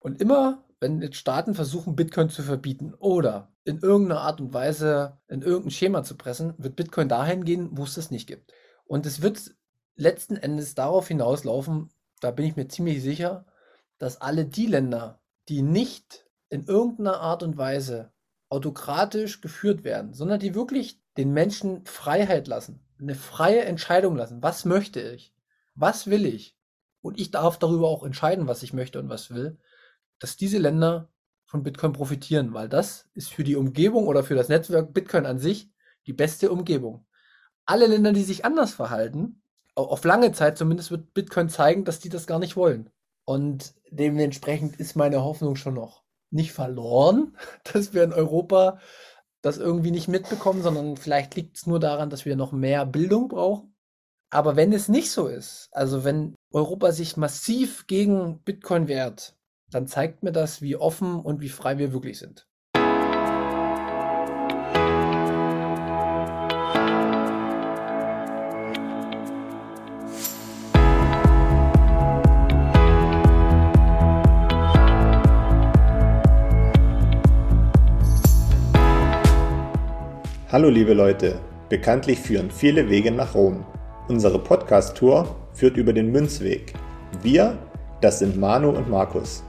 Und immer, wenn jetzt Staaten versuchen, Bitcoin zu verbieten oder in irgendeiner Art und Weise in irgendein Schema zu pressen, wird Bitcoin dahin gehen, wo es das nicht gibt. Und es wird letzten Endes darauf hinauslaufen, da bin ich mir ziemlich sicher, dass alle die Länder, die nicht in irgendeiner Art und Weise autokratisch geführt werden, sondern die wirklich den Menschen Freiheit lassen, eine freie Entscheidung lassen. Was möchte ich? Was will ich? Und ich darf darüber auch entscheiden, was ich möchte und was will, dass diese Länder von Bitcoin profitieren, weil das ist für die Umgebung oder für das Netzwerk Bitcoin an sich die beste Umgebung. Alle Länder, die sich anders verhalten, auf lange Zeit zumindest wird Bitcoin zeigen, dass die das gar nicht wollen. Und dementsprechend ist meine Hoffnung schon noch nicht verloren, dass wir in Europa das irgendwie nicht mitbekommen, sondern vielleicht liegt es nur daran, dass wir noch mehr Bildung brauchen. Aber wenn es nicht so ist, also wenn Europa sich massiv gegen Bitcoin wehrt, dann zeigt mir das, wie offen und wie frei wir wirklich sind. Hallo liebe Leute, bekanntlich führen viele Wege nach Rom. Unsere Podcast-Tour führt über den Münzweg. Wir, das sind Manu und Markus,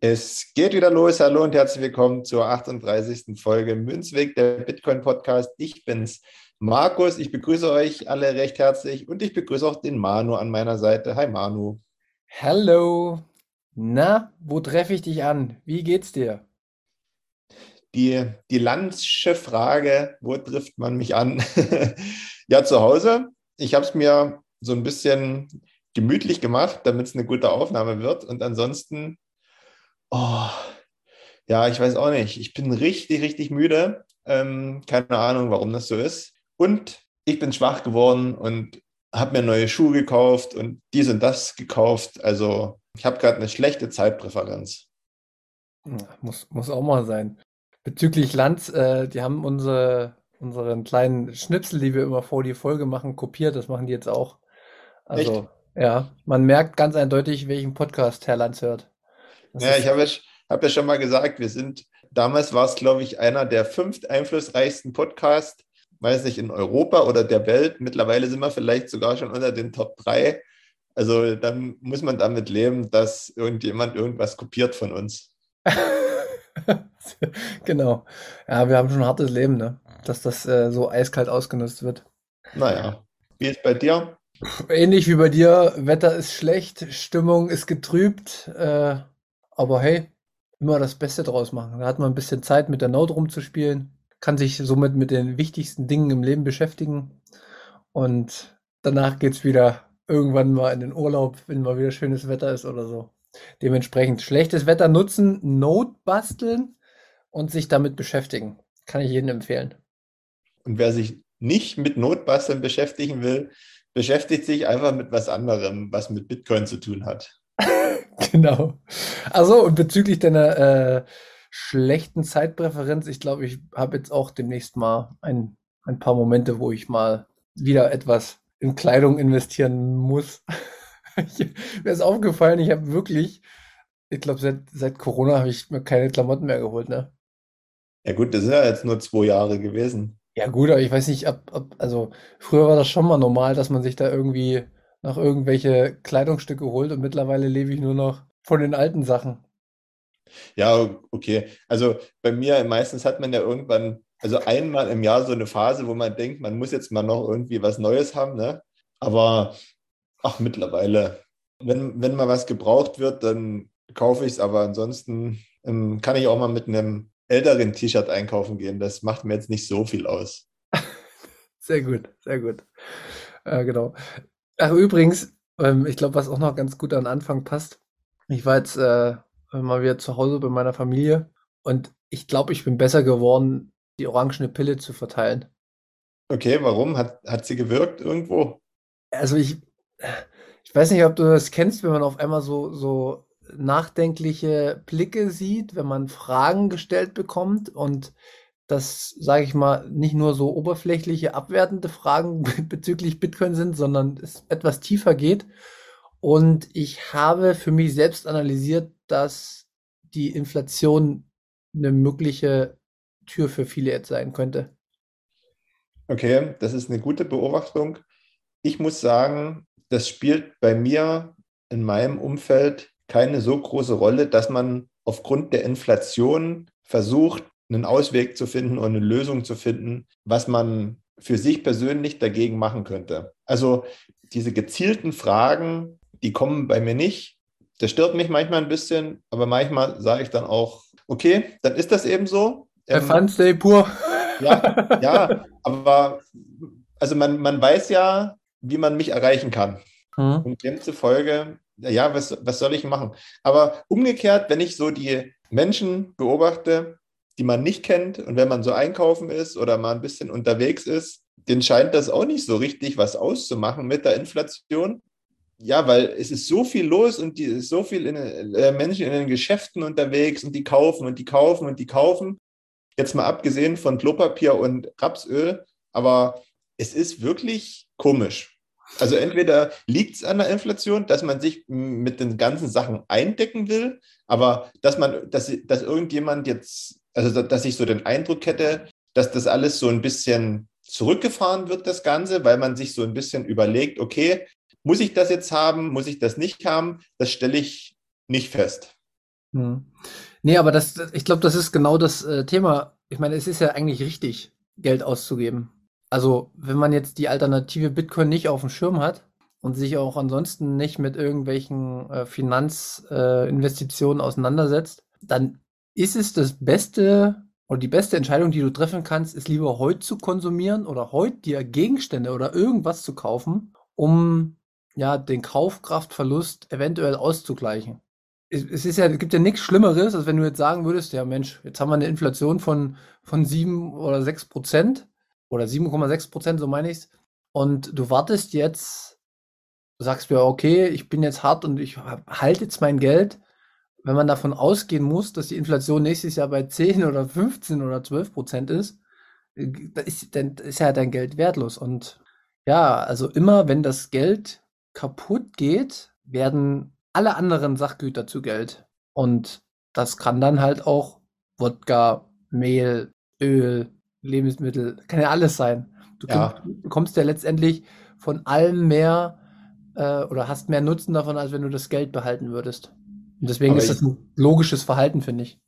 Es geht wieder los. Hallo und herzlich willkommen zur 38. Folge Münzweg, der Bitcoin Podcast. Ich bin's, Markus. Ich begrüße euch alle recht herzlich und ich begrüße auch den Manu an meiner Seite. Hi Manu. Hallo. Na, wo treffe ich dich an? Wie geht's dir? Die, die Landsche Frage, wo trifft man mich an? ja, zu Hause. Ich habe es mir so ein bisschen gemütlich gemacht, damit es eine gute Aufnahme wird. Und ansonsten, oh, ja, ich weiß auch nicht. Ich bin richtig, richtig müde. Ähm, keine Ahnung, warum das so ist. Und ich bin schwach geworden und habe mir neue Schuhe gekauft und dies und das gekauft. Also ich habe gerade eine schlechte Zeitpräferenz. Muss, muss auch mal sein. Bezüglich Lanz, äh, die haben unsere, unseren kleinen Schnipsel, die wir immer vor die Folge machen, kopiert. Das machen die jetzt auch. Also, Echt? ja, man merkt ganz eindeutig, welchen Podcast Herr Lanz hört. Ja, ich habe ja, hab ja schon mal gesagt, wir sind, damals war es, glaube ich, einer der fünf einflussreichsten Podcasts weiß nicht, in Europa oder der Welt. Mittlerweile sind wir vielleicht sogar schon unter den Top 3. Also dann muss man damit leben, dass irgendjemand irgendwas kopiert von uns. genau. Ja, wir haben schon ein hartes Leben, ne? dass das äh, so eiskalt ausgenutzt wird. Naja, wie ist bei dir? Ähnlich wie bei dir, Wetter ist schlecht, Stimmung ist getrübt, äh, aber hey, immer das Beste draus machen. Da hat man ein bisschen Zeit, mit der Note rumzuspielen kann sich somit mit den wichtigsten Dingen im Leben beschäftigen. Und danach geht es wieder irgendwann mal in den Urlaub, wenn mal wieder schönes Wetter ist oder so. Dementsprechend schlechtes Wetter nutzen, Note basteln und sich damit beschäftigen. Kann ich jedem empfehlen. Und wer sich nicht mit Notbasteln beschäftigen will, beschäftigt sich einfach mit was anderem, was mit Bitcoin zu tun hat. genau. Also und bezüglich deiner äh, schlechten Zeitpräferenz. Ich glaube, ich habe jetzt auch demnächst mal ein, ein paar Momente, wo ich mal wieder etwas in Kleidung investieren muss. mir ist aufgefallen, ich habe wirklich, ich glaube, seit, seit Corona habe ich mir keine Klamotten mehr geholt, ne? Ja gut, das sind ja jetzt nur zwei Jahre gewesen. Ja gut, aber ich weiß nicht, ab, ab, also früher war das schon mal normal, dass man sich da irgendwie nach irgendwelche Kleidungsstücke holt und mittlerweile lebe ich nur noch von den alten Sachen. Ja, okay. Also bei mir meistens hat man ja irgendwann, also einmal im Jahr so eine Phase, wo man denkt, man muss jetzt mal noch irgendwie was Neues haben, ne? Aber ach, mittlerweile, wenn, wenn mal was gebraucht wird, dann kaufe ich es, aber ansonsten ähm, kann ich auch mal mit einem älteren T-Shirt einkaufen gehen. Das macht mir jetzt nicht so viel aus. Sehr gut, sehr gut. Äh, genau. Ach, übrigens, ähm, ich glaube, was auch noch ganz gut an Anfang passt. Ich war jetzt äh, mal wieder zu Hause bei meiner Familie und ich glaube, ich bin besser geworden, die orangene Pille zu verteilen. Okay, warum? Hat, hat sie gewirkt irgendwo? Also ich, ich weiß nicht, ob du das kennst, wenn man auf einmal so, so nachdenkliche Blicke sieht, wenn man Fragen gestellt bekommt und das, sage ich mal, nicht nur so oberflächliche, abwertende Fragen bezüglich Bitcoin sind, sondern es etwas tiefer geht. Und ich habe für mich selbst analysiert, dass die Inflation eine mögliche Tür für viele jetzt sein könnte. Okay, das ist eine gute Beobachtung. Ich muss sagen, das spielt bei mir in meinem Umfeld keine so große Rolle, dass man aufgrund der Inflation versucht, einen Ausweg zu finden und eine Lösung zu finden, was man für sich persönlich dagegen machen könnte. Also diese gezielten Fragen, die kommen bei mir nicht. Das stört mich manchmal ein bisschen, aber manchmal sage ich dann auch, okay, dann ist das eben so. Ähm, Day pur. Ja, ja, aber also man, man weiß ja, wie man mich erreichen kann. Hm. Und demzufolge, ja, was, was soll ich machen? Aber umgekehrt, wenn ich so die Menschen beobachte, die man nicht kennt und wenn man so einkaufen ist oder mal ein bisschen unterwegs ist, den scheint das auch nicht so richtig was auszumachen mit der Inflation. Ja, weil es ist so viel los und die ist so viel in, äh, Menschen in den Geschäften unterwegs und die kaufen und die kaufen und die kaufen. Jetzt mal abgesehen von Klopapier und Rapsöl, aber es ist wirklich komisch. Also entweder liegt es an der Inflation, dass man sich mit den ganzen Sachen eindecken will, aber dass man, dass, dass irgendjemand jetzt, also dass ich so den Eindruck hätte, dass das alles so ein bisschen zurückgefahren wird, das Ganze, weil man sich so ein bisschen überlegt, okay, muss ich das jetzt haben, muss ich das nicht haben, das stelle ich nicht fest. Hm. Nee, aber das, ich glaube, das ist genau das äh, Thema. Ich meine, es ist ja eigentlich richtig, Geld auszugeben. Also, wenn man jetzt die Alternative Bitcoin nicht auf dem Schirm hat und sich auch ansonsten nicht mit irgendwelchen äh, Finanzinvestitionen äh, auseinandersetzt, dann ist es das Beste oder die beste Entscheidung, die du treffen kannst, ist lieber heute zu konsumieren oder heute dir Gegenstände oder irgendwas zu kaufen, um ja den Kaufkraftverlust eventuell auszugleichen. Es, ist ja, es gibt ja nichts Schlimmeres, als wenn du jetzt sagen würdest, ja Mensch, jetzt haben wir eine Inflation von, von sieben oder sechs Prozent oder 7,6 Prozent, so meine ich es. Und du wartest jetzt, du sagst mir, okay, ich bin jetzt hart und ich halte jetzt mein Geld. Wenn man davon ausgehen muss, dass die Inflation nächstes Jahr bei 10 oder 15 oder 12 Prozent ist, dann ist, dann ist ja dein Geld wertlos. Und ja, also immer wenn das Geld kaputt geht, werden alle anderen Sachgüter zu Geld. Und das kann dann halt auch Wodka, Mehl, Öl, Lebensmittel, kann ja alles sein. Du ja. bekommst ja letztendlich von allem mehr äh, oder hast mehr Nutzen davon, als wenn du das Geld behalten würdest. Und deswegen aber ist das ein logisches Verhalten, finde ich.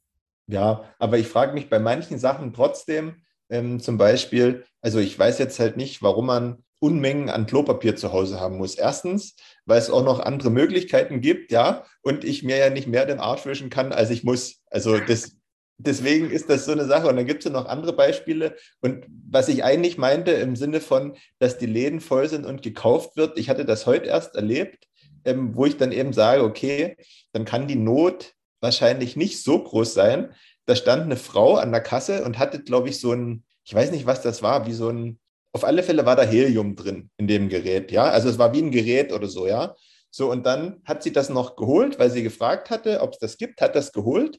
Ja, aber ich frage mich bei manchen Sachen trotzdem, ähm, zum Beispiel, also ich weiß jetzt halt nicht, warum man Unmengen an Klopapier zu Hause haben muss. Erstens, weil es auch noch andere Möglichkeiten gibt, ja, und ich mir ja nicht mehr den Arsch wischen kann, als ich muss. Also das deswegen ist das so eine Sache. Und dann gibt es ja noch andere Beispiele. Und was ich eigentlich meinte im Sinne von, dass die Läden voll sind und gekauft wird, ich hatte das heute erst erlebt, ähm, wo ich dann eben sage, okay, dann kann die Not wahrscheinlich nicht so groß sein. Da stand eine Frau an der Kasse und hatte, glaube ich, so ein, ich weiß nicht, was das war, wie so ein, auf alle Fälle war da Helium drin in dem Gerät, ja. Also es war wie ein Gerät oder so, ja. So, und dann hat sie das noch geholt, weil sie gefragt hatte, ob es das gibt, hat das geholt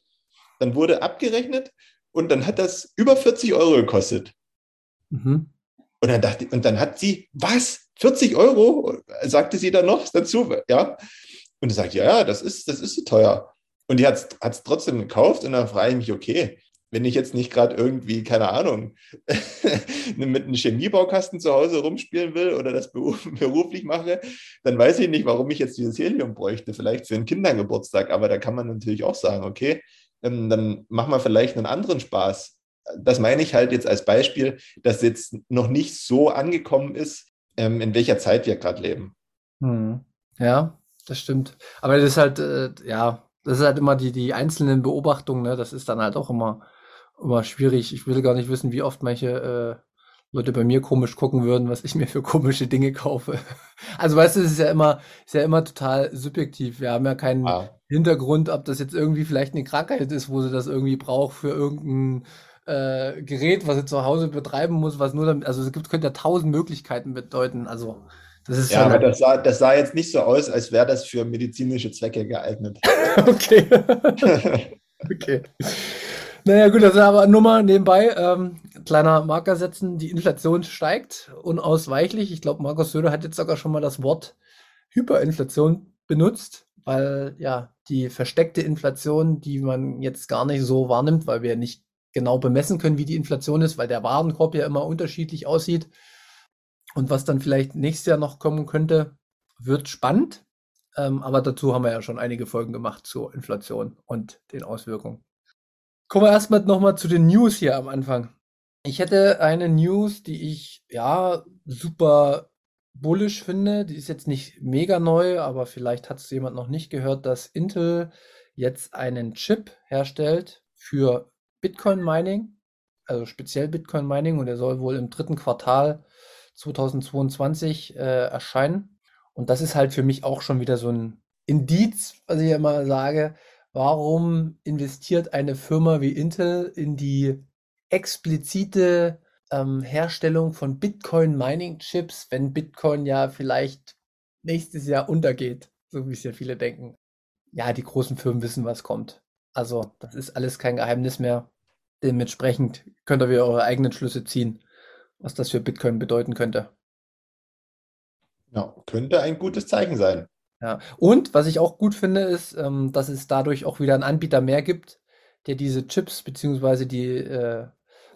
dann wurde abgerechnet und dann hat das über 40 Euro gekostet. Mhm. Und dann dachte und dann hat sie, was? 40 Euro? Sagte sie dann noch dazu, ja. Und er sagt, ja, ja, das ist, das ist so teuer. Und die hat es trotzdem gekauft und dann frage ich mich, okay, wenn ich jetzt nicht gerade irgendwie, keine Ahnung, mit einem Chemiebaukasten zu Hause rumspielen will oder das beruflich mache, dann weiß ich nicht, warum ich jetzt dieses Helium bräuchte. Vielleicht für einen Kindergeburtstag, aber da kann man natürlich auch sagen, okay, ähm, dann machen wir vielleicht einen anderen Spaß. Das meine ich halt jetzt als Beispiel, dass jetzt noch nicht so angekommen ist, ähm, in welcher Zeit wir gerade leben. Hm. Ja, das stimmt. Aber das ist halt, äh, ja, das ist halt immer die, die einzelnen Beobachtungen, ne? Das ist dann halt auch immer, immer schwierig. Ich will gar nicht wissen, wie oft manche äh, Leute bei mir komisch gucken würden, was ich mir für komische Dinge kaufe. Also weißt du, es ist ja immer, ist ja immer total subjektiv. Wir haben ja keinen ah. Hintergrund, ob das jetzt irgendwie vielleicht eine Krankheit ist, wo sie das irgendwie braucht für irgendein äh, Gerät, was sie zu Hause betreiben muss, was nur damit, also es gibt, könnte ja tausend Möglichkeiten bedeuten. Also das ist ja, aber das sah, das sah jetzt nicht so aus, als wäre das für medizinische Zwecke geeignet. okay. okay. Naja, gut, das ist aber Nummer nebenbei. Ähm, kleiner Marker setzen, die Inflation steigt unausweichlich. Ich glaube, Markus Söder hat jetzt sogar schon mal das Wort Hyperinflation benutzt, weil ja die versteckte Inflation, die man jetzt gar nicht so wahrnimmt, weil wir nicht genau bemessen können, wie die Inflation ist, weil der Warenkorb ja immer unterschiedlich aussieht. Und was dann vielleicht nächstes Jahr noch kommen könnte, wird spannend. Ähm, aber dazu haben wir ja schon einige Folgen gemacht zur Inflation und den Auswirkungen. Kommen wir erstmal nochmal zu den News hier am Anfang. Ich hätte eine News, die ich ja super bullish finde. Die ist jetzt nicht mega neu, aber vielleicht hat es jemand noch nicht gehört, dass Intel jetzt einen Chip herstellt für Bitcoin Mining, also speziell Bitcoin Mining, und der soll wohl im dritten Quartal 2022 äh, erscheinen. Und das ist halt für mich auch schon wieder so ein Indiz, was ich immer sage, warum investiert eine Firma wie Intel in die explizite ähm, Herstellung von Bitcoin-Mining-Chips, wenn Bitcoin ja vielleicht nächstes Jahr untergeht, so wie es ja viele denken. Ja, die großen Firmen wissen, was kommt. Also, das ist alles kein Geheimnis mehr. Dementsprechend könnt ihr wieder eure eigenen Schlüsse ziehen, was das für Bitcoin bedeuten könnte. Ja, könnte ein gutes Zeichen sein. Ja, und was ich auch gut finde, ist, ähm, dass es dadurch auch wieder einen Anbieter mehr gibt, der diese Chips bzw. die äh,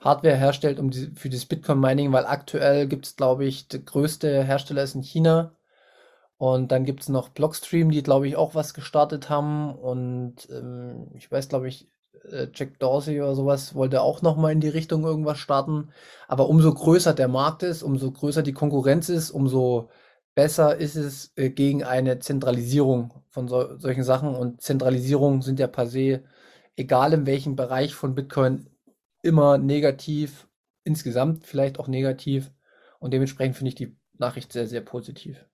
Hardware herstellt um die, für das Bitcoin-Mining, weil aktuell gibt es, glaube ich, der größte Hersteller ist in China. Und dann gibt es noch Blockstream, die, glaube ich, auch was gestartet haben. Und ähm, ich weiß, glaube ich, äh, Jack Dorsey oder sowas wollte auch noch mal in die Richtung irgendwas starten. Aber umso größer der Markt ist, umso größer die Konkurrenz ist, umso besser ist es äh, gegen eine Zentralisierung von so, solchen Sachen. Und Zentralisierungen sind ja per se, egal in welchem Bereich von Bitcoin, immer negativ, insgesamt vielleicht auch negativ. Und dementsprechend finde ich die Nachricht sehr, sehr positiv.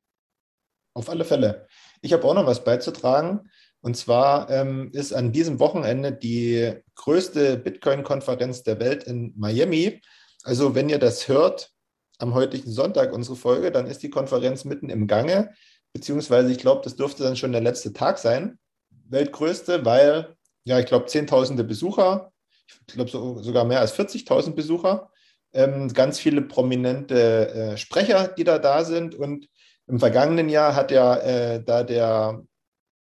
Auf alle Fälle. Ich habe auch noch was beizutragen. Und zwar ähm, ist an diesem Wochenende die größte Bitcoin-Konferenz der Welt in Miami. Also wenn ihr das hört, am heutigen Sonntag unsere Folge, dann ist die Konferenz mitten im Gange, beziehungsweise ich glaube, das dürfte dann schon der letzte Tag sein. Weltgrößte, weil, ja, ich glaube, Zehntausende Besucher, ich glaube so, sogar mehr als 40.000 Besucher, ähm, ganz viele prominente äh, Sprecher, die da da sind. Und im vergangenen Jahr hat ja äh, da der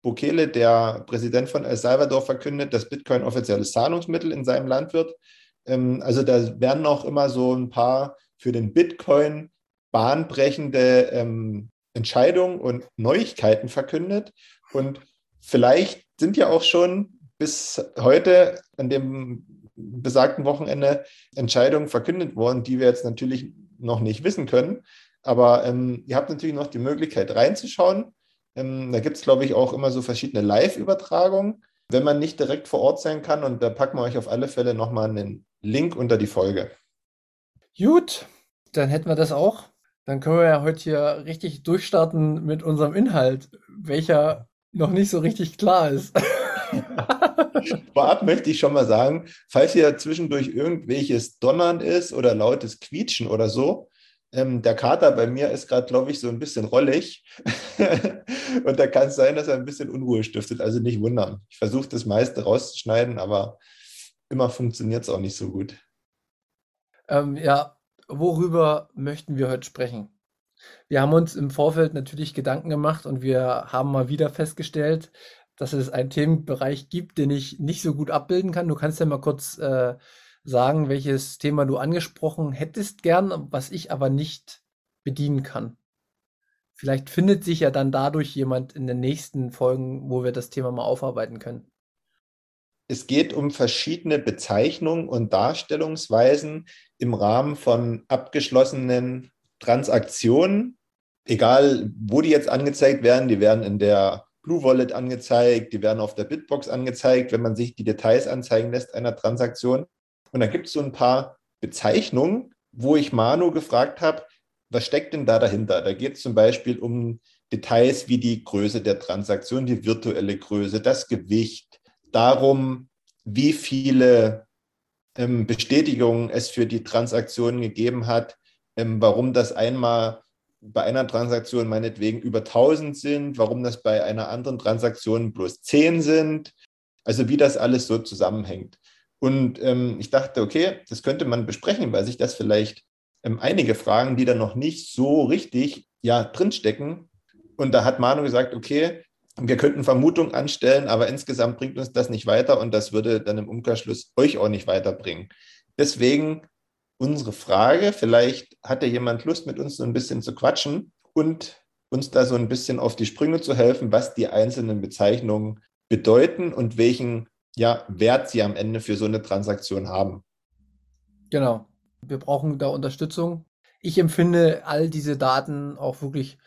Bukele, der Präsident von El Salvador, verkündet, dass Bitcoin offizielles Zahlungsmittel in seinem Land wird. Ähm, also da werden auch immer so ein paar für den Bitcoin bahnbrechende ähm, Entscheidungen und Neuigkeiten verkündet. Und vielleicht sind ja auch schon bis heute an dem besagten Wochenende Entscheidungen verkündet worden, die wir jetzt natürlich noch nicht wissen können. Aber ähm, ihr habt natürlich noch die Möglichkeit reinzuschauen. Ähm, da gibt es, glaube ich, auch immer so verschiedene Live-Übertragungen, wenn man nicht direkt vor Ort sein kann. Und da packen wir euch auf alle Fälle nochmal einen Link unter die Folge. Gut, dann hätten wir das auch. Dann können wir ja heute hier richtig durchstarten mit unserem Inhalt, welcher noch nicht so richtig klar ist. Vorab möchte ich schon mal sagen, falls hier zwischendurch irgendwelches Donnern ist oder lautes Quietschen oder so, ähm, der Kater bei mir ist gerade, glaube ich, so ein bisschen rollig. und da kann es sein, dass er ein bisschen Unruhe stiftet. Also nicht wundern. Ich versuche das meiste rauszuschneiden, aber immer funktioniert es auch nicht so gut. Ähm, ja, worüber möchten wir heute sprechen? Wir haben uns im Vorfeld natürlich Gedanken gemacht und wir haben mal wieder festgestellt, dass es einen Themenbereich gibt, den ich nicht so gut abbilden kann. Du kannst ja mal kurz äh, sagen, welches Thema du angesprochen hättest gern, was ich aber nicht bedienen kann. Vielleicht findet sich ja dann dadurch jemand in den nächsten Folgen, wo wir das Thema mal aufarbeiten können. Es geht um verschiedene Bezeichnungen und Darstellungsweisen im Rahmen von abgeschlossenen Transaktionen, egal wo die jetzt angezeigt werden, die werden in der Blue Wallet angezeigt, die werden auf der Bitbox angezeigt, wenn man sich die Details anzeigen lässt einer Transaktion. Und da gibt es so ein paar Bezeichnungen, wo ich Manu gefragt habe, was steckt denn da dahinter? Da geht es zum Beispiel um Details wie die Größe der Transaktion, die virtuelle Größe, das Gewicht, darum, wie viele ähm, Bestätigungen es für die Transaktion gegeben hat, ähm, warum das einmal bei einer Transaktion meinetwegen über 1000 sind, warum das bei einer anderen Transaktion bloß 10 sind, also wie das alles so zusammenhängt. Und ähm, ich dachte, okay, das könnte man besprechen, weil sich das vielleicht ähm, einige Fragen, die da noch nicht so richtig ja, drinstecken. Und da hat Manu gesagt, okay, wir könnten Vermutungen anstellen, aber insgesamt bringt uns das nicht weiter und das würde dann im Umkehrschluss euch auch nicht weiterbringen. Deswegen unsere Frage, vielleicht hatte jemand Lust, mit uns so ein bisschen zu quatschen und uns da so ein bisschen auf die Sprünge zu helfen, was die einzelnen Bezeichnungen bedeuten und welchen ja, Wert sie am Ende für so eine Transaktion haben. Genau. Wir brauchen da Unterstützung. Ich empfinde all diese Daten auch wirklich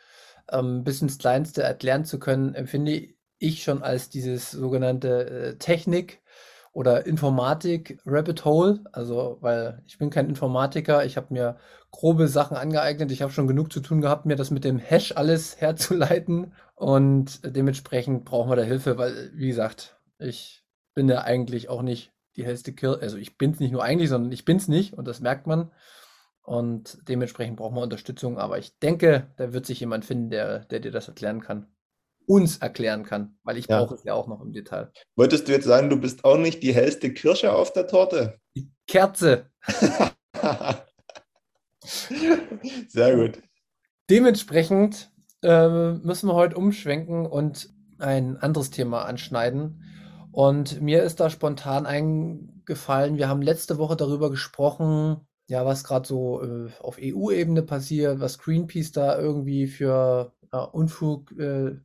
ähm, bis ins Kleinste erklären zu können, empfinde ich schon als dieses sogenannte äh, Technik oder Informatik Rabbit Hole. Also, weil ich bin kein Informatiker, ich habe mir grobe Sachen angeeignet, ich habe schon genug zu tun gehabt, mir das mit dem Hash alles herzuleiten und dementsprechend brauchen wir da Hilfe, weil, wie gesagt, ich bin ja eigentlich auch nicht die hellste Kill. Also ich bin es nicht nur eigentlich, sondern ich bin es nicht und das merkt man. Und dementsprechend brauchen wir Unterstützung. Aber ich denke, da wird sich jemand finden, der, der dir das erklären kann. Uns erklären kann, weil ich ja. brauche es ja auch noch im Detail. Wolltest du jetzt sagen, du bist auch nicht die hellste Kirsche auf der Torte? Die Kerze. Sehr gut. Dementsprechend äh, müssen wir heute umschwenken und ein anderes Thema anschneiden. Und mir ist da spontan eingefallen, wir haben letzte Woche darüber gesprochen, ja, was gerade so äh, auf EU-Ebene passiert, was Greenpeace da irgendwie für ja, Unfug, äh,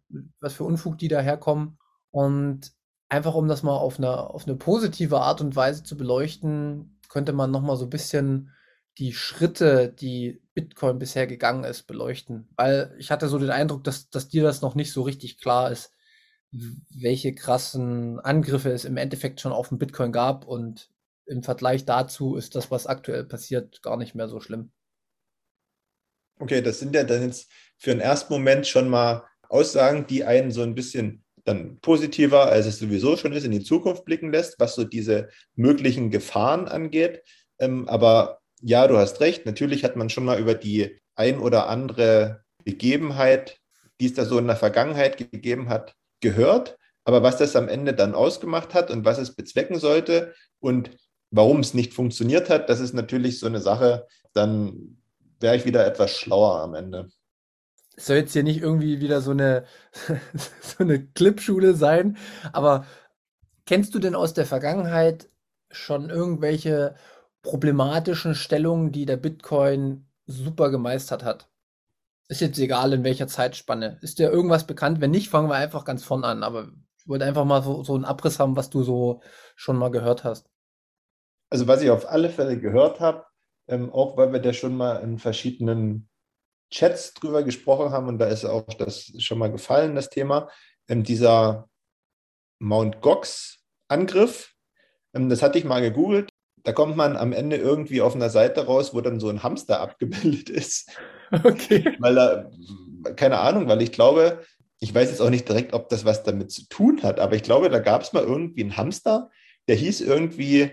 was für Unfug die daherkommen. Und einfach um das mal auf eine, auf eine positive Art und Weise zu beleuchten, könnte man nochmal so ein bisschen die Schritte, die Bitcoin bisher gegangen ist, beleuchten. Weil ich hatte so den Eindruck, dass, dass dir das noch nicht so richtig klar ist, welche krassen Angriffe es im Endeffekt schon auf den Bitcoin gab und im Vergleich dazu ist das, was aktuell passiert, gar nicht mehr so schlimm. Okay, das sind ja dann jetzt für einen ersten Moment schon mal Aussagen, die einen so ein bisschen dann positiver, als es sowieso schon ist, in die Zukunft blicken lässt, was so diese möglichen Gefahren angeht. Ähm, aber ja, du hast recht, natürlich hat man schon mal über die ein oder andere Begebenheit, die es da so in der Vergangenheit gegeben hat, gehört. Aber was das am Ende dann ausgemacht hat und was es bezwecken sollte und Warum es nicht funktioniert hat, das ist natürlich so eine Sache, dann wäre ich wieder etwas schlauer am Ende. Es soll jetzt hier nicht irgendwie wieder so eine, so eine Clipschule sein, aber kennst du denn aus der Vergangenheit schon irgendwelche problematischen Stellungen, die der Bitcoin super gemeistert hat? Ist jetzt egal, in welcher Zeitspanne. Ist dir irgendwas bekannt? Wenn nicht, fangen wir einfach ganz vorn an. Aber ich wollte einfach mal so, so einen Abriss haben, was du so schon mal gehört hast. Also was ich auf alle Fälle gehört habe, ähm, auch weil wir da schon mal in verschiedenen Chats drüber gesprochen haben und da ist auch das schon mal gefallen, das Thema, ähm, dieser Mount Gox-Angriff, ähm, das hatte ich mal gegoogelt. Da kommt man am Ende irgendwie auf einer Seite raus, wo dann so ein Hamster abgebildet ist. Okay. Weil da, keine Ahnung, weil ich glaube, ich weiß jetzt auch nicht direkt, ob das was damit zu tun hat, aber ich glaube, da gab es mal irgendwie einen Hamster, der hieß irgendwie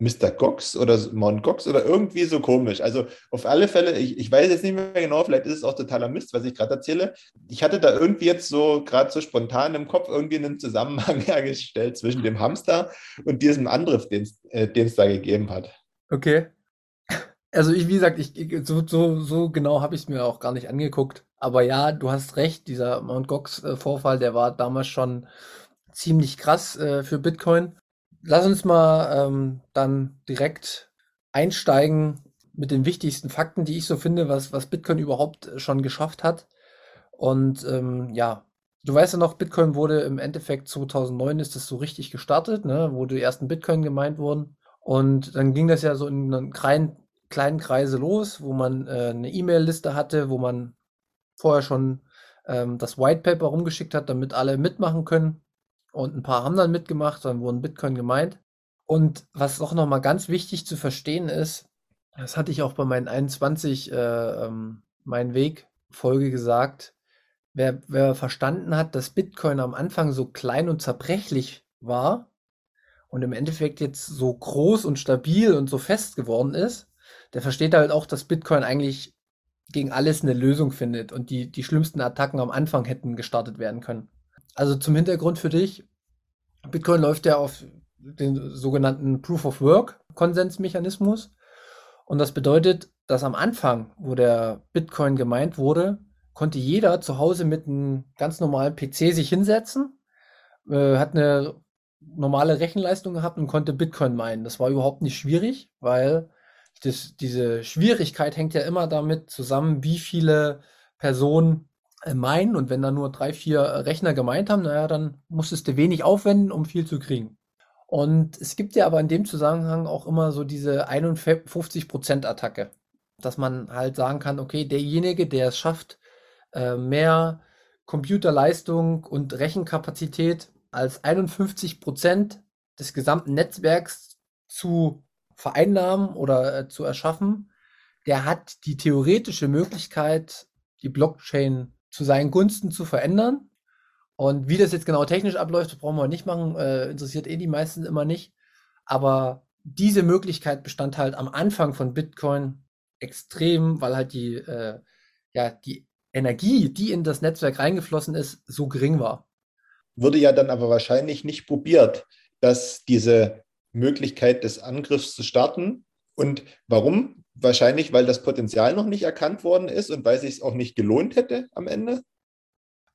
Mr. Gox oder Mount Gox oder irgendwie so komisch. Also auf alle Fälle, ich, ich weiß jetzt nicht mehr genau, vielleicht ist es auch totaler Mist, was ich gerade erzähle. Ich hatte da irgendwie jetzt so gerade so spontan im Kopf irgendwie einen Zusammenhang hergestellt zwischen dem Hamster und diesem Angriff, den äh, es da gegeben hat. Okay. Also ich, wie gesagt, ich, so, so, so genau habe ich es mir auch gar nicht angeguckt. Aber ja, du hast recht, dieser Mount Gox-Vorfall, äh, der war damals schon ziemlich krass äh, für Bitcoin lass uns mal ähm, dann direkt einsteigen mit den wichtigsten Fakten, die ich so finde, was, was Bitcoin überhaupt schon geschafft hat. Und ähm, ja, du weißt ja noch, Bitcoin wurde im Endeffekt 2009 ist das so richtig gestartet, ne, wo die ersten Bitcoin gemeint wurden. Und dann ging das ja so in einen kleinen, kleinen Kreise los, wo man äh, eine E-Mail-Liste hatte, wo man vorher schon ähm, das White Paper rumgeschickt hat, damit alle mitmachen können. Und ein paar haben dann mitgemacht, dann wurden Bitcoin gemeint. Und was auch nochmal ganz wichtig zu verstehen ist, Das hatte ich auch bei meinen 21 äh, ähm, Mein Weg Folge gesagt. Wer, wer verstanden hat, dass Bitcoin am Anfang so klein und zerbrechlich war und im Endeffekt jetzt so groß und stabil und so fest geworden ist, der versteht halt auch, dass Bitcoin eigentlich gegen alles eine Lösung findet und die, die schlimmsten Attacken am Anfang hätten gestartet werden können. Also zum Hintergrund für dich, Bitcoin läuft ja auf den sogenannten Proof of Work Konsensmechanismus. Und das bedeutet, dass am Anfang, wo der Bitcoin gemeint wurde, konnte jeder zu Hause mit einem ganz normalen PC sich hinsetzen, äh, hat eine normale Rechenleistung gehabt und konnte Bitcoin meinen. Das war überhaupt nicht schwierig, weil das, diese Schwierigkeit hängt ja immer damit zusammen, wie viele Personen meinen. Und wenn da nur drei, vier Rechner gemeint haben, naja, dann musstest du wenig aufwenden, um viel zu kriegen. Und es gibt ja aber in dem Zusammenhang auch immer so diese 51%-Attacke, dass man halt sagen kann, okay, derjenige, der es schafft, äh, mehr Computerleistung und Rechenkapazität als 51% des gesamten Netzwerks zu vereinnahmen oder äh, zu erschaffen, der hat die theoretische Möglichkeit, die Blockchain zu seinen Gunsten zu verändern und wie das jetzt genau technisch abläuft, brauchen wir nicht machen, äh, interessiert eh die meisten immer nicht. Aber diese Möglichkeit bestand halt am Anfang von Bitcoin extrem, weil halt die, äh, ja, die Energie, die in das Netzwerk reingeflossen ist, so gering war. Wurde ja dann aber wahrscheinlich nicht probiert, dass diese Möglichkeit des Angriffs zu starten. Und warum? Wahrscheinlich, weil das Potenzial noch nicht erkannt worden ist und weil es sich auch nicht gelohnt hätte am Ende.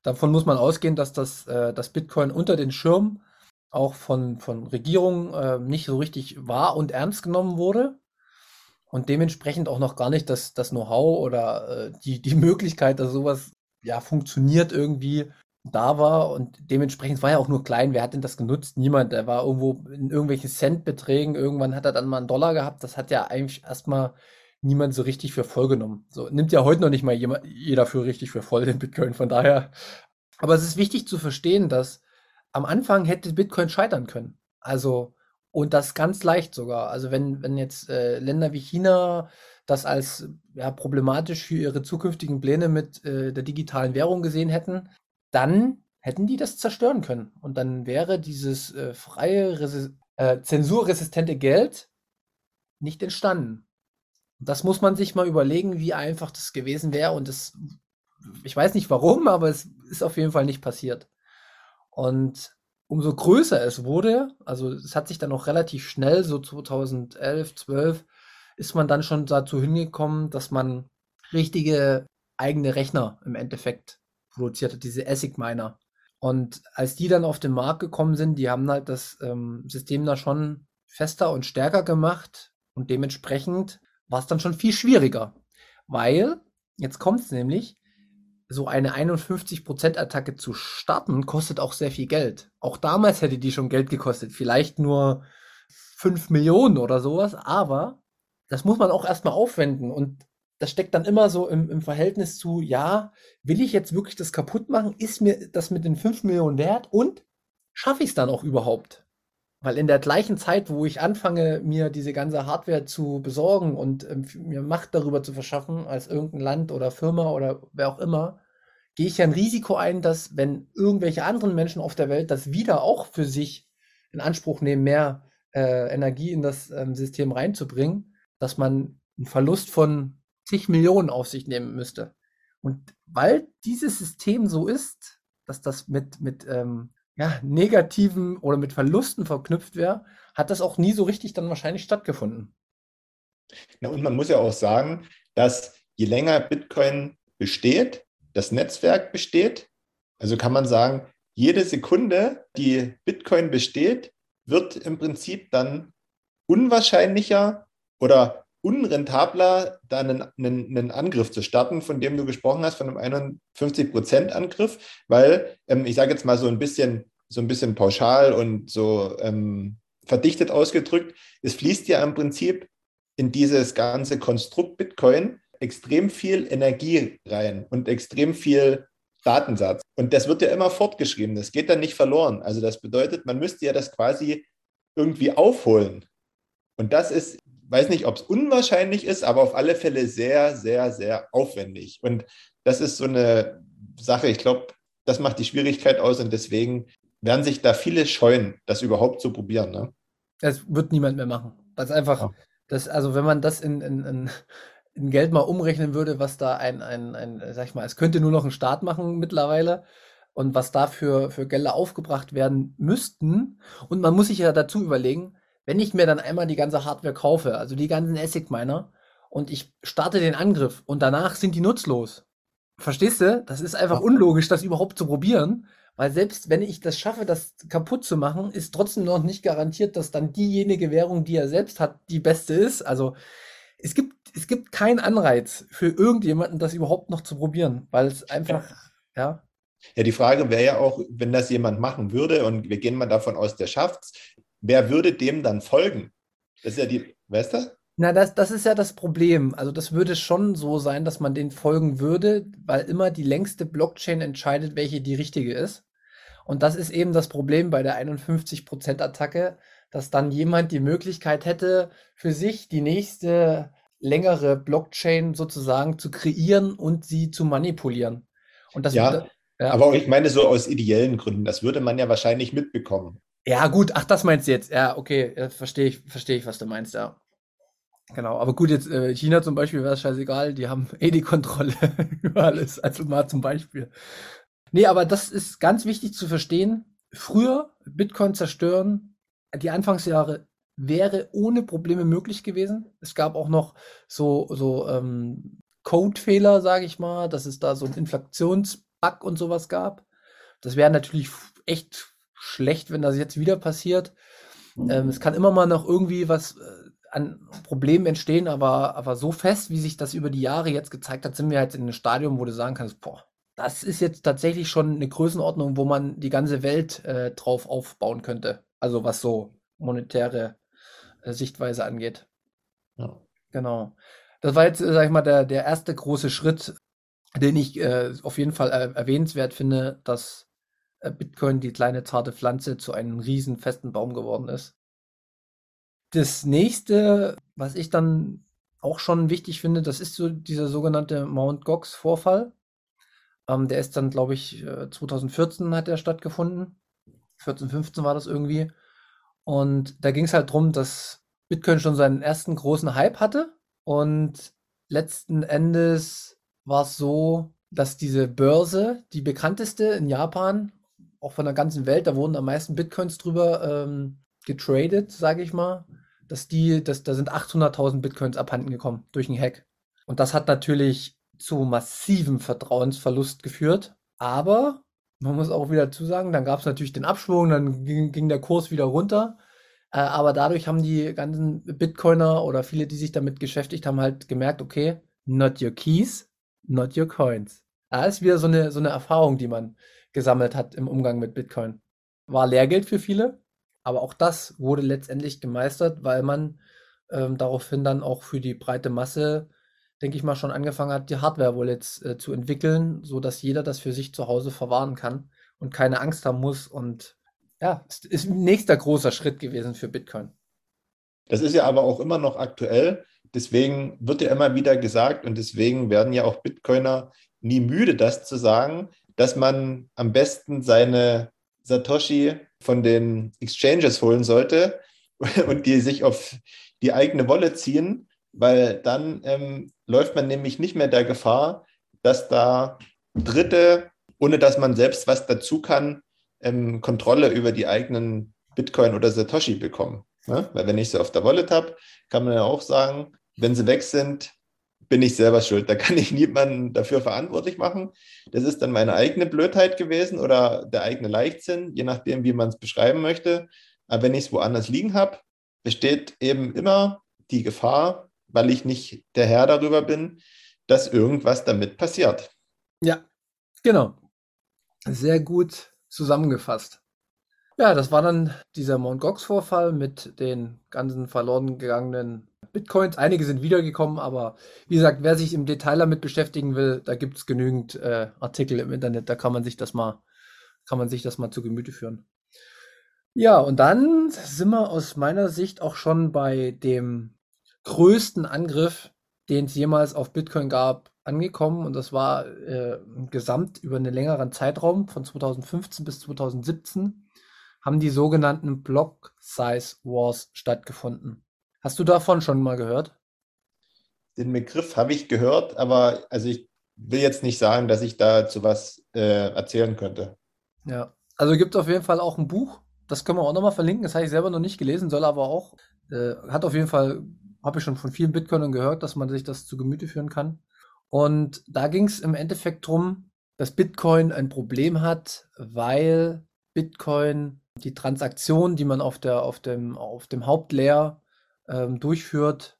Davon muss man ausgehen, dass das, äh, das Bitcoin unter den Schirm auch von, von Regierungen äh, nicht so richtig wahr und ernst genommen wurde und dementsprechend auch noch gar nicht das, das Know-how oder äh, die, die Möglichkeit, dass sowas ja funktioniert irgendwie da war und dementsprechend war ja auch nur klein. Wer hat denn das genutzt? Niemand. Der war irgendwo in irgendwelchen Centbeträgen. Irgendwann hat er dann mal einen Dollar gehabt. Das hat ja eigentlich erstmal niemand so richtig für voll genommen. So nimmt ja heute noch nicht mal jemand, jeder für richtig für voll den Bitcoin. Von daher, aber es ist wichtig zu verstehen, dass am Anfang hätte Bitcoin scheitern können. Also und das ganz leicht sogar. Also wenn wenn jetzt äh, Länder wie China das als ja, problematisch für ihre zukünftigen Pläne mit äh, der digitalen Währung gesehen hätten, dann hätten die das zerstören können. Und dann wäre dieses äh, freie, äh, zensurresistente Geld nicht entstanden. Das muss man sich mal überlegen, wie einfach das gewesen wäre. Und das, ich weiß nicht warum, aber es ist auf jeden Fall nicht passiert. Und umso größer es wurde, also es hat sich dann auch relativ schnell, so 2011, 12, ist man dann schon dazu hingekommen, dass man richtige eigene Rechner im Endeffekt produziert hat, diese ASIC-Miner. Und als die dann auf den Markt gekommen sind, die haben halt das ähm, System da schon fester und stärker gemacht und dementsprechend war es dann schon viel schwieriger. Weil, jetzt kommt es nämlich, so eine 51%-Attacke zu starten, kostet auch sehr viel Geld. Auch damals hätte die schon Geld gekostet. Vielleicht nur 5 Millionen oder sowas, aber das muss man auch erstmal aufwenden. Und das steckt dann immer so im, im Verhältnis zu, ja, will ich jetzt wirklich das kaputt machen? Ist mir das mit den 5 Millionen wert? Und schaffe ich es dann auch überhaupt? Weil in der gleichen Zeit, wo ich anfange, mir diese ganze Hardware zu besorgen und ähm, mir Macht darüber zu verschaffen, als irgendein Land oder Firma oder wer auch immer, gehe ich ja ein Risiko ein, dass wenn irgendwelche anderen Menschen auf der Welt das wieder auch für sich in Anspruch nehmen, mehr äh, Energie in das ähm, System reinzubringen, dass man einen Verlust von zig Millionen auf sich nehmen müsste. Und weil dieses System so ist, dass das mit, mit ähm, ja, negativen oder mit Verlusten verknüpft wäre, hat das auch nie so richtig dann wahrscheinlich stattgefunden. Na, und man muss ja auch sagen, dass je länger Bitcoin besteht, das Netzwerk besteht, also kann man sagen, jede Sekunde, die Bitcoin besteht, wird im Prinzip dann unwahrscheinlicher oder unrentabler, da einen, einen, einen, Angriff zu starten, von dem du gesprochen hast, von einem 51%-Angriff, weil ähm, ich sage jetzt mal so ein bisschen, so ein bisschen pauschal und so ähm, verdichtet ausgedrückt, es fließt ja im Prinzip in dieses ganze Konstrukt Bitcoin extrem viel Energie rein und extrem viel Datensatz. Und das wird ja immer fortgeschrieben, das geht dann nicht verloren. Also das bedeutet, man müsste ja das quasi irgendwie aufholen. Und das ist weiß nicht, ob es unwahrscheinlich ist, aber auf alle Fälle sehr, sehr, sehr aufwendig. Und das ist so eine Sache, ich glaube, das macht die Schwierigkeit aus und deswegen werden sich da viele scheuen, das überhaupt zu probieren. Ne? Das wird niemand mehr machen. Das ist einfach, ja. das, also wenn man das in, in, in, in, Geld mal umrechnen würde, was da ein, ein, ein, sag ich mal, es könnte nur noch ein Staat machen mittlerweile und was dafür für Gelder aufgebracht werden müssten. Und man muss sich ja dazu überlegen, wenn ich mir dann einmal die ganze Hardware kaufe, also die ganzen ASIC-Miner, und ich starte den Angriff und danach sind die nutzlos. Verstehst du? Das ist einfach unlogisch, das überhaupt zu probieren. Weil selbst wenn ich das schaffe, das kaputt zu machen, ist trotzdem noch nicht garantiert, dass dann diejenige Währung, die er selbst hat, die beste ist. Also es gibt, es gibt keinen Anreiz für irgendjemanden, das überhaupt noch zu probieren, weil es einfach, ja. Ja, die Frage wäre ja auch, wenn das jemand machen würde, und wir gehen mal davon aus, der schafft's, wer würde dem dann folgen? Das ist ja die, weißt du? Na, das, das ist ja das Problem. Also das würde schon so sein, dass man den folgen würde, weil immer die längste Blockchain entscheidet, welche die richtige ist. Und das ist eben das Problem bei der 51%-Attacke, dass dann jemand die Möglichkeit hätte, für sich die nächste längere Blockchain sozusagen zu kreieren und sie zu manipulieren. Und das ja, würde, ja. aber ich meine so aus ideellen Gründen, das würde man ja wahrscheinlich mitbekommen. Ja, gut, ach, das meinst du jetzt. Ja, okay, verstehe ich, verstehe ich, was du meinst, ja. Genau, aber gut, jetzt äh, China zum Beispiel wäre es scheißegal, die haben eh die Kontrolle über alles, also mal zum Beispiel. Nee, aber das ist ganz wichtig zu verstehen. Früher Bitcoin zerstören, die Anfangsjahre wäre ohne Probleme möglich gewesen. Es gab auch noch so, so ähm, Codefehler, sage ich mal, dass es da so einen Inflationsbug und sowas gab. Das wäre natürlich echt schlecht, wenn das jetzt wieder passiert. Ähm, es kann immer mal noch irgendwie was äh, an Problemen entstehen, aber, aber so fest, wie sich das über die Jahre jetzt gezeigt hat, sind wir jetzt in einem Stadium, wo du sagen kannst, boah, das ist jetzt tatsächlich schon eine Größenordnung, wo man die ganze Welt äh, drauf aufbauen könnte. Also was so monetäre äh, Sichtweise angeht. Ja. Genau. Das war jetzt, äh, sag ich mal, der, der erste große Schritt, den ich äh, auf jeden Fall äh, erwähnenswert finde, dass Bitcoin die kleine zarte Pflanze zu einem riesen festen Baum geworden ist. Das nächste, was ich dann auch schon wichtig finde, das ist so dieser sogenannte Mount Gox Vorfall. Ähm, der ist dann, glaube ich, 2014 äh, hat er stattgefunden. 14, 15 war das irgendwie. Und da ging es halt darum, dass Bitcoin schon seinen ersten großen Hype hatte. Und letzten Endes war es so, dass diese Börse, die bekannteste in Japan, auch von der ganzen Welt, da wurden am meisten Bitcoins drüber ähm, getradet, sage ich mal dass die, dass, da sind 800.000 Bitcoins abhanden gekommen durch einen Hack. Und das hat natürlich zu massivem Vertrauensverlust geführt. Aber man muss auch wieder dazu sagen, dann gab es natürlich den Abschwung, dann ging, ging der Kurs wieder runter. Äh, aber dadurch haben die ganzen Bitcoiner oder viele, die sich damit beschäftigt haben, halt gemerkt, okay, not your keys, not your coins. Da ist wieder so eine, so eine Erfahrung, die man gesammelt hat im Umgang mit Bitcoin. War Lehrgeld für viele, aber auch das wurde letztendlich gemeistert, weil man ähm, daraufhin dann auch für die breite Masse, denke ich mal, schon angefangen hat, die Hardware-Wallets äh, zu entwickeln, sodass jeder das für sich zu Hause verwahren kann und keine Angst haben muss. Und ja, es ist ein nächster großer Schritt gewesen für Bitcoin. Das ist ja aber auch immer noch aktuell. Deswegen wird ja immer wieder gesagt und deswegen werden ja auch Bitcoiner nie müde, das zu sagen, dass man am besten seine Satoshi von den Exchanges holen sollte und die sich auf die eigene Wolle ziehen, weil dann ähm, läuft man nämlich nicht mehr der Gefahr, dass da Dritte, ohne dass man selbst was dazu kann, ähm, Kontrolle über die eigenen Bitcoin oder Satoshi bekommen. Ne? Weil wenn ich sie auf der Wallet habe, kann man ja auch sagen, wenn sie weg sind, bin ich selber schuld. Da kann ich niemanden dafür verantwortlich machen. Das ist dann meine eigene Blödheit gewesen oder der eigene Leichtsinn, je nachdem, wie man es beschreiben möchte. Aber wenn ich es woanders liegen habe, besteht eben immer die Gefahr, weil ich nicht der Herr darüber bin, dass irgendwas damit passiert. Ja, genau. Sehr gut zusammengefasst. Ja, das war dann dieser Mt. Gox-Vorfall mit den ganzen verloren gegangenen Bitcoins. Einige sind wiedergekommen, aber wie gesagt, wer sich im Detail damit beschäftigen will, da gibt es genügend äh, Artikel im Internet, da kann man sich das mal, kann man sich das mal zu Gemüte führen. Ja, und dann sind wir aus meiner Sicht auch schon bei dem größten Angriff, den es jemals auf Bitcoin gab, angekommen. Und das war äh, gesamt über einen längeren Zeitraum von 2015 bis 2017 haben die sogenannten Block Size Wars stattgefunden. Hast du davon schon mal gehört? Den Begriff habe ich gehört, aber also ich will jetzt nicht sagen, dass ich dazu was äh, erzählen könnte. Ja, also gibt es auf jeden Fall auch ein Buch, das können wir auch nochmal verlinken, das habe ich selber noch nicht gelesen, soll aber auch, äh, hat auf jeden Fall, habe ich schon von vielen Bitcoinern gehört, dass man sich das zu Gemüte führen kann. Und da ging es im Endeffekt darum, dass Bitcoin ein Problem hat, weil Bitcoin die Transaktion, die man auf, der, auf dem, auf dem Hauptlayer ähm, durchführt,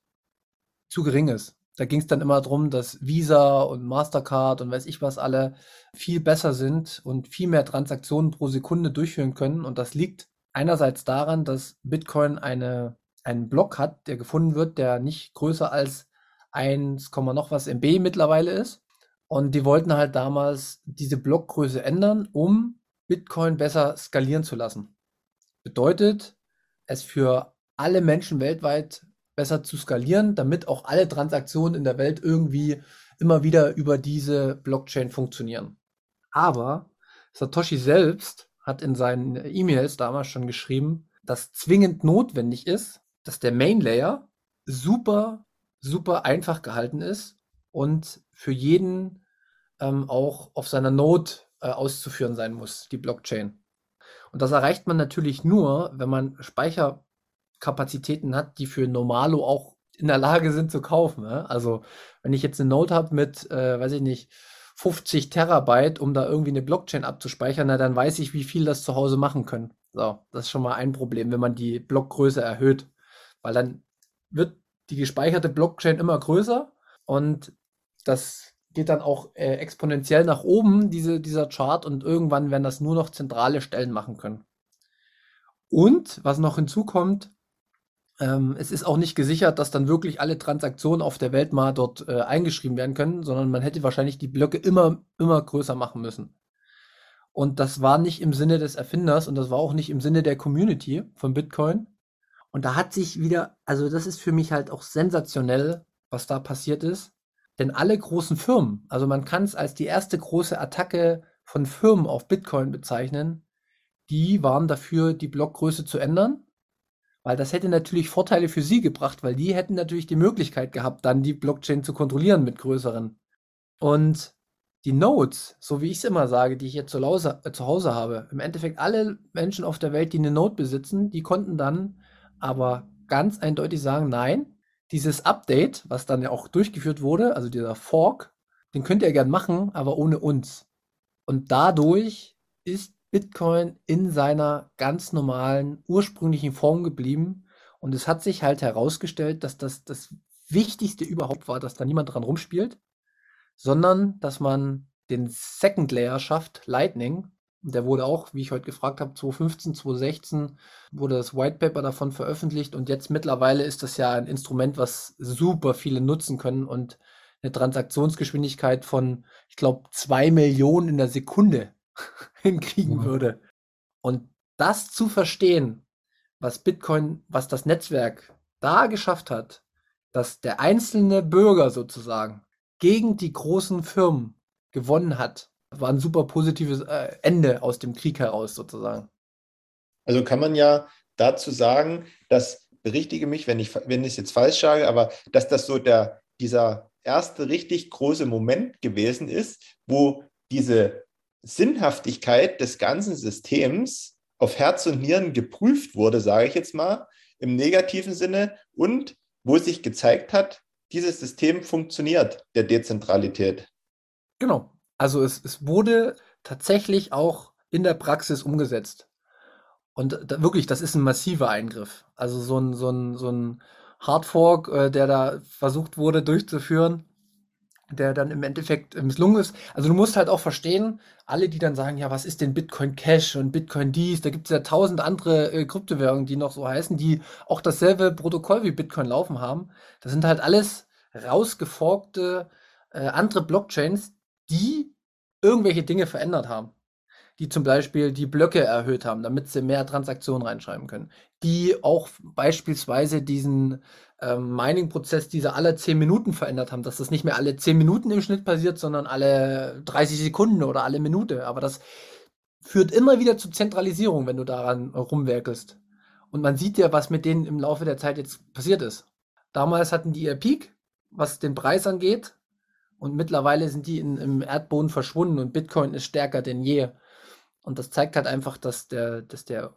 zu gering ist. Da ging es dann immer darum, dass Visa und Mastercard und weiß ich was alle viel besser sind und viel mehr Transaktionen pro Sekunde durchführen können. Und das liegt einerseits daran, dass Bitcoin eine, einen Block hat, der gefunden wird, der nicht größer als 1, noch was MB mittlerweile ist. Und die wollten halt damals diese Blockgröße ändern, um Bitcoin besser skalieren zu lassen. Bedeutet, es für alle Menschen weltweit besser zu skalieren, damit auch alle Transaktionen in der Welt irgendwie immer wieder über diese Blockchain funktionieren. Aber Satoshi selbst hat in seinen E-Mails damals schon geschrieben, dass zwingend notwendig ist, dass der Main Layer super, super einfach gehalten ist und für jeden ähm, auch auf seiner Node äh, auszuführen sein muss, die Blockchain. Und das erreicht man natürlich nur, wenn man Speicherkapazitäten hat, die für Normalo auch in der Lage sind zu kaufen. Ne? Also wenn ich jetzt eine Node habe mit, äh, weiß ich nicht, 50 Terabyte, um da irgendwie eine Blockchain abzuspeichern, na, dann weiß ich, wie viel das zu Hause machen können. So, das ist schon mal ein Problem, wenn man die Blockgröße erhöht. Weil dann wird die gespeicherte Blockchain immer größer und das geht dann auch äh, exponentiell nach oben, diese, dieser Chart, und irgendwann werden das nur noch zentrale Stellen machen können. Und was noch hinzukommt, ähm, es ist auch nicht gesichert, dass dann wirklich alle Transaktionen auf der Welt mal dort äh, eingeschrieben werden können, sondern man hätte wahrscheinlich die Blöcke immer, immer größer machen müssen. Und das war nicht im Sinne des Erfinders und das war auch nicht im Sinne der Community von Bitcoin. Und da hat sich wieder, also das ist für mich halt auch sensationell, was da passiert ist. Denn alle großen Firmen, also man kann es als die erste große Attacke von Firmen auf Bitcoin bezeichnen, die waren dafür, die Blockgröße zu ändern, weil das hätte natürlich Vorteile für sie gebracht, weil die hätten natürlich die Möglichkeit gehabt, dann die Blockchain zu kontrollieren mit größeren. Und die Nodes, so wie ich es immer sage, die ich jetzt zu Hause, äh, zu Hause habe, im Endeffekt alle Menschen auf der Welt, die eine Node besitzen, die konnten dann aber ganz eindeutig sagen, nein, dieses Update, was dann ja auch durchgeführt wurde, also dieser Fork, den könnt ihr gern machen, aber ohne uns. Und dadurch ist Bitcoin in seiner ganz normalen, ursprünglichen Form geblieben. Und es hat sich halt herausgestellt, dass das das Wichtigste überhaupt war, dass da niemand dran rumspielt, sondern dass man den Second Layer schafft, Lightning, der wurde auch, wie ich heute gefragt habe, 2015, 2016 wurde das White Paper davon veröffentlicht. Und jetzt mittlerweile ist das ja ein Instrument, was super viele nutzen können und eine Transaktionsgeschwindigkeit von, ich glaube, zwei Millionen in der Sekunde hinkriegen mhm. würde. Und das zu verstehen, was Bitcoin, was das Netzwerk da geschafft hat, dass der einzelne Bürger sozusagen gegen die großen Firmen gewonnen hat war ein super positives äh, Ende aus dem Krieg heraus sozusagen. Also kann man ja dazu sagen, dass, berichtige mich, wenn ich, wenn ich jetzt falsch sage, aber dass das so der, dieser erste richtig große Moment gewesen ist, wo diese Sinnhaftigkeit des ganzen Systems auf Herz und Nieren geprüft wurde, sage ich jetzt mal, im negativen Sinne und wo sich gezeigt hat, dieses System funktioniert, der Dezentralität. Genau, also es, es wurde tatsächlich auch in der Praxis umgesetzt. Und da, wirklich, das ist ein massiver Eingriff. Also so ein, so ein, so ein Hardfork, äh, der da versucht wurde durchzuführen, der dann im Endeffekt misslungen ist. Also du musst halt auch verstehen, alle, die dann sagen, ja, was ist denn Bitcoin Cash und Bitcoin dies, da gibt es ja tausend andere äh, Kryptowährungen, die noch so heißen, die auch dasselbe Protokoll wie Bitcoin laufen haben. Das sind halt alles rausgeforkte äh, andere Blockchains, die irgendwelche Dinge verändert haben. die zum Beispiel die Blöcke erhöht haben, damit sie mehr Transaktionen reinschreiben können, die auch beispielsweise diesen ähm, Mining-Prozess, diese alle 10 Minuten verändert haben, dass das nicht mehr alle 10 Minuten im Schnitt passiert, sondern alle 30 Sekunden oder alle Minute. Aber das führt immer wieder zu Zentralisierung, wenn du daran rumwerkelst. Und man sieht ja, was mit denen im Laufe der Zeit jetzt passiert ist. Damals hatten die ihr Peak, was den Preis angeht. Und mittlerweile sind die in, im Erdboden verschwunden und Bitcoin ist stärker denn je. Und das zeigt halt einfach, dass der, dass der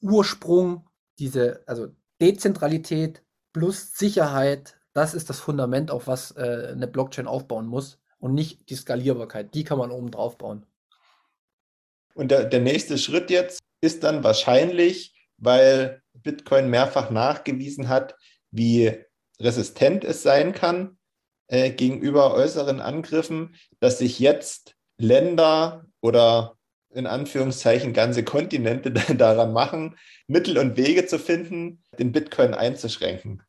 Ursprung, diese, also Dezentralität plus Sicherheit, das ist das Fundament, auf was äh, eine Blockchain aufbauen muss und nicht die Skalierbarkeit. Die kann man oben drauf bauen. Und der, der nächste Schritt jetzt ist dann wahrscheinlich, weil Bitcoin mehrfach nachgewiesen hat, wie resistent es sein kann äh, gegenüber äußeren Angriffen, dass sich jetzt Länder oder in Anführungszeichen ganze Kontinente daran machen, Mittel und Wege zu finden, den Bitcoin einzuschränken.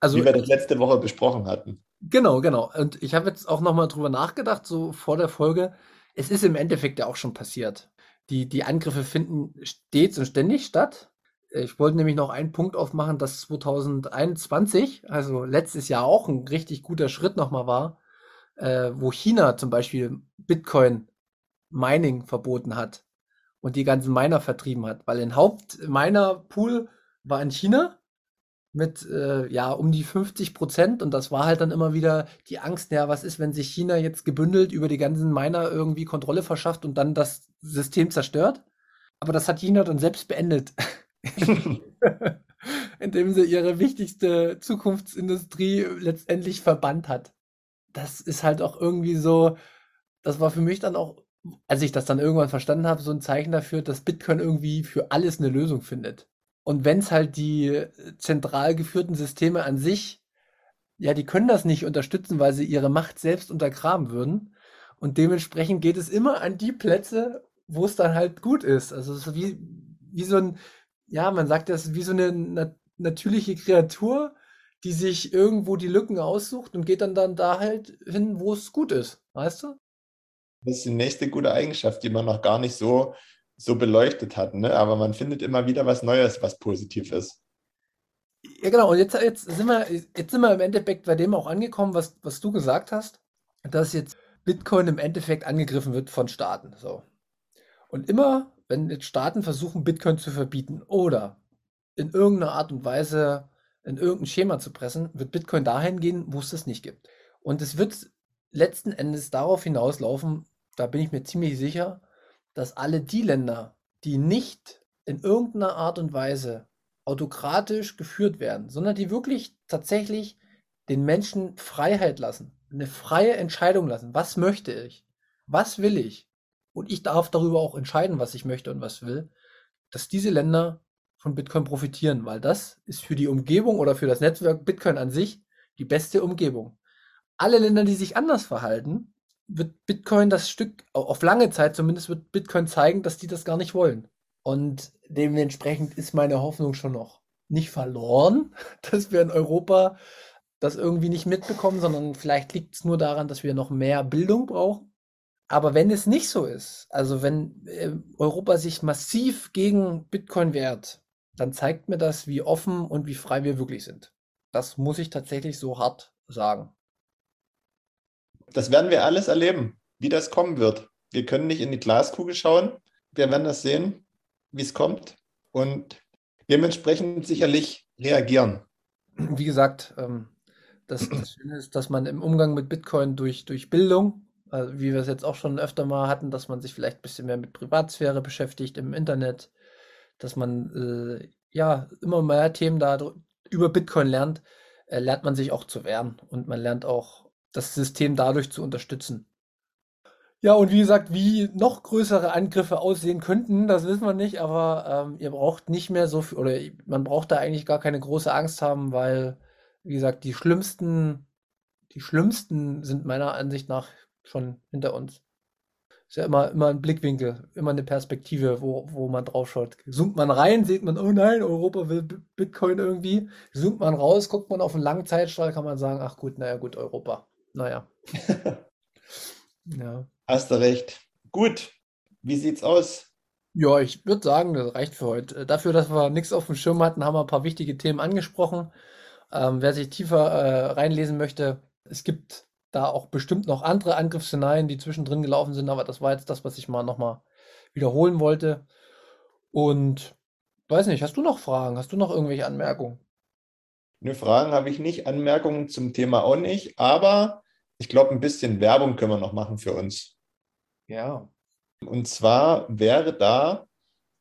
Also, Wie wir das letzte Woche besprochen hatten. Genau, genau. Und ich habe jetzt auch nochmal drüber nachgedacht, so vor der Folge. Es ist im Endeffekt ja auch schon passiert. Die, die Angriffe finden stets und ständig statt. Ich wollte nämlich noch einen Punkt aufmachen, dass 2021, also letztes Jahr auch ein richtig guter Schritt nochmal war, äh, wo China zum Beispiel Bitcoin Mining verboten hat und die ganzen Miner vertrieben hat, weil ein Hauptminer-Pool war in China mit äh, ja um die 50 Prozent und das war halt dann immer wieder die Angst, ja, was ist, wenn sich China jetzt gebündelt über die ganzen Miner irgendwie Kontrolle verschafft und dann das System zerstört? Aber das hat China dann selbst beendet, indem sie ihre wichtigste Zukunftsindustrie letztendlich verbannt hat. Das ist halt auch irgendwie so, das war für mich dann auch als ich das dann irgendwann verstanden habe, so ein Zeichen dafür, dass Bitcoin irgendwie für alles eine Lösung findet. Und wenn es halt die äh, zentral geführten Systeme an sich, ja, die können das nicht unterstützen, weil sie ihre Macht selbst untergraben würden. Und dementsprechend geht es immer an die Plätze, wo es dann halt gut ist. Also es ist wie, wie so ein, ja, man sagt das, wie so eine nat natürliche Kreatur, die sich irgendwo die Lücken aussucht und geht dann, dann da halt hin, wo es gut ist. Weißt du? Das ist die nächste gute Eigenschaft, die man noch gar nicht so, so beleuchtet hat. Ne? Aber man findet immer wieder was Neues, was positiv ist. Ja, genau. Und jetzt, jetzt, sind wir, jetzt sind wir im Endeffekt bei dem auch angekommen, was, was du gesagt hast, dass jetzt Bitcoin im Endeffekt angegriffen wird von Staaten. So. Und immer, wenn jetzt Staaten versuchen, Bitcoin zu verbieten oder in irgendeiner Art und Weise in irgendein Schema zu pressen, wird Bitcoin dahin gehen, wo es das nicht gibt. Und es wird letzten Endes darauf hinauslaufen, da bin ich mir ziemlich sicher, dass alle die Länder, die nicht in irgendeiner Art und Weise autokratisch geführt werden, sondern die wirklich tatsächlich den Menschen Freiheit lassen, eine freie Entscheidung lassen. Was möchte ich? Was will ich? Und ich darf darüber auch entscheiden, was ich möchte und was will, dass diese Länder von Bitcoin profitieren, weil das ist für die Umgebung oder für das Netzwerk Bitcoin an sich die beste Umgebung alle Länder, die sich anders verhalten, wird Bitcoin das Stück, auf lange Zeit zumindest, wird Bitcoin zeigen, dass die das gar nicht wollen. Und dementsprechend ist meine Hoffnung schon noch nicht verloren, dass wir in Europa das irgendwie nicht mitbekommen, sondern vielleicht liegt es nur daran, dass wir noch mehr Bildung brauchen. Aber wenn es nicht so ist, also wenn äh, Europa sich massiv gegen Bitcoin wehrt, dann zeigt mir das, wie offen und wie frei wir wirklich sind. Das muss ich tatsächlich so hart sagen das werden wir alles erleben, wie das kommen wird. Wir können nicht in die Glaskugel schauen. Wir werden das sehen, wie es kommt und dementsprechend sicherlich reagieren. Wie gesagt, ähm, das, das Schöne ist, dass man im Umgang mit Bitcoin durch, durch Bildung, also wie wir es jetzt auch schon öfter mal hatten, dass man sich vielleicht ein bisschen mehr mit Privatsphäre beschäftigt im Internet, dass man äh, ja immer mehr Themen da über Bitcoin lernt, äh, lernt man sich auch zu wehren und man lernt auch das System dadurch zu unterstützen. Ja, und wie gesagt, wie noch größere Angriffe aussehen könnten, das wissen wir nicht, aber ähm, ihr braucht nicht mehr so viel, oder man braucht da eigentlich gar keine große Angst haben, weil, wie gesagt, die schlimmsten, die schlimmsten sind meiner Ansicht nach schon hinter uns. Ist ja immer, immer ein Blickwinkel, immer eine Perspektive, wo, wo man drauf schaut. Zoomt man rein, sieht man, oh nein, Europa will Bitcoin irgendwie. Zoomt man raus, guckt man auf einen langen Zeitstrahl, kann man sagen, ach gut, naja gut, Europa naja. ja. Hast du recht. Gut. wie sieht's aus? Ja, ich würde sagen, das reicht für heute. Äh, dafür, dass wir nichts auf dem Schirm hatten, haben wir ein paar wichtige Themen angesprochen. Ähm, wer sich tiefer äh, reinlesen möchte, es gibt da auch bestimmt noch andere Angriffsszenarien, die zwischendrin gelaufen sind, aber das war jetzt das, was ich mal nochmal wiederholen wollte. Und weiß nicht, hast du noch Fragen? Hast du noch irgendwelche Anmerkungen? Ne, Fragen habe ich nicht, Anmerkungen zum Thema auch nicht, aber ich glaube, ein bisschen Werbung können wir noch machen für uns. Ja. Und zwar wäre da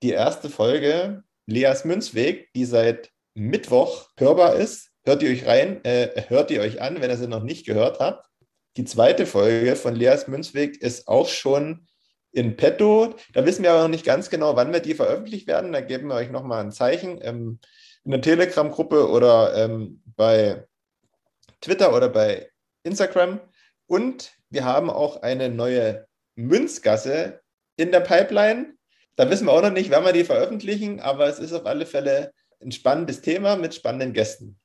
die erste Folge Leas Münzweg, die seit Mittwoch hörbar ist. Hört ihr euch rein, äh, hört ihr euch an, wenn ihr sie noch nicht gehört habt. Die zweite Folge von Leas Münzweg ist auch schon in petto. Da wissen wir aber noch nicht ganz genau, wann wir die veröffentlicht werden. Da geben wir euch nochmal ein Zeichen ähm, in der Telegram-Gruppe oder ähm, bei Twitter oder bei Instagram. Und wir haben auch eine neue Münzgasse in der Pipeline. Da wissen wir auch noch nicht, wann wir die veröffentlichen, aber es ist auf alle Fälle ein spannendes Thema mit spannenden Gästen.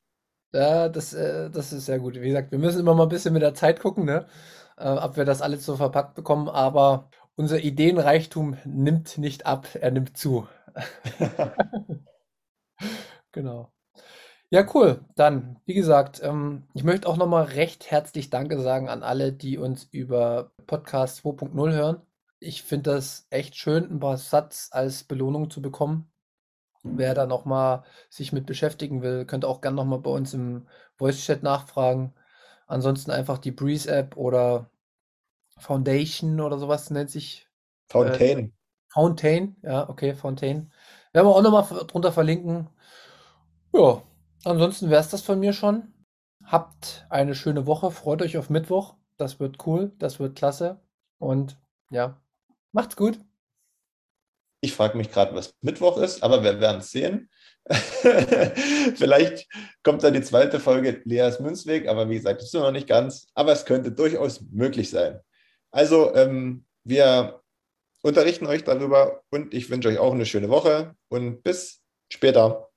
Ja, das, äh, das ist sehr gut. Wie gesagt, wir müssen immer mal ein bisschen mit der Zeit gucken, ne? Äh, ob wir das alles so verpackt bekommen, aber unser Ideenreichtum nimmt nicht ab, er nimmt zu. genau. Ja, cool. Dann, wie gesagt, ähm, ich möchte auch nochmal recht herzlich Danke sagen an alle, die uns über Podcast 2.0 hören. Ich finde das echt schön, ein paar Satz als Belohnung zu bekommen. Wer da nochmal sich mit beschäftigen will, könnte auch gerne nochmal bei uns im Voice-Chat nachfragen. Ansonsten einfach die Breeze-App oder Foundation oder sowas nennt sich. Fountain. Äh, Fountain, ja, okay, Fountain. Werden wir auch nochmal drunter verlinken. Ja, ansonsten wäre es das von mir schon. Habt eine schöne Woche, freut euch auf Mittwoch. Das wird cool, das wird klasse. Und ja, macht's gut. Ich frage mich gerade, was Mittwoch ist, aber wir werden es sehen. Vielleicht kommt dann die zweite Folge Leas Münzweg, aber wie gesagt, das ist noch nicht ganz. Aber es könnte durchaus möglich sein. Also, ähm, wir unterrichten euch darüber und ich wünsche euch auch eine schöne Woche und bis später.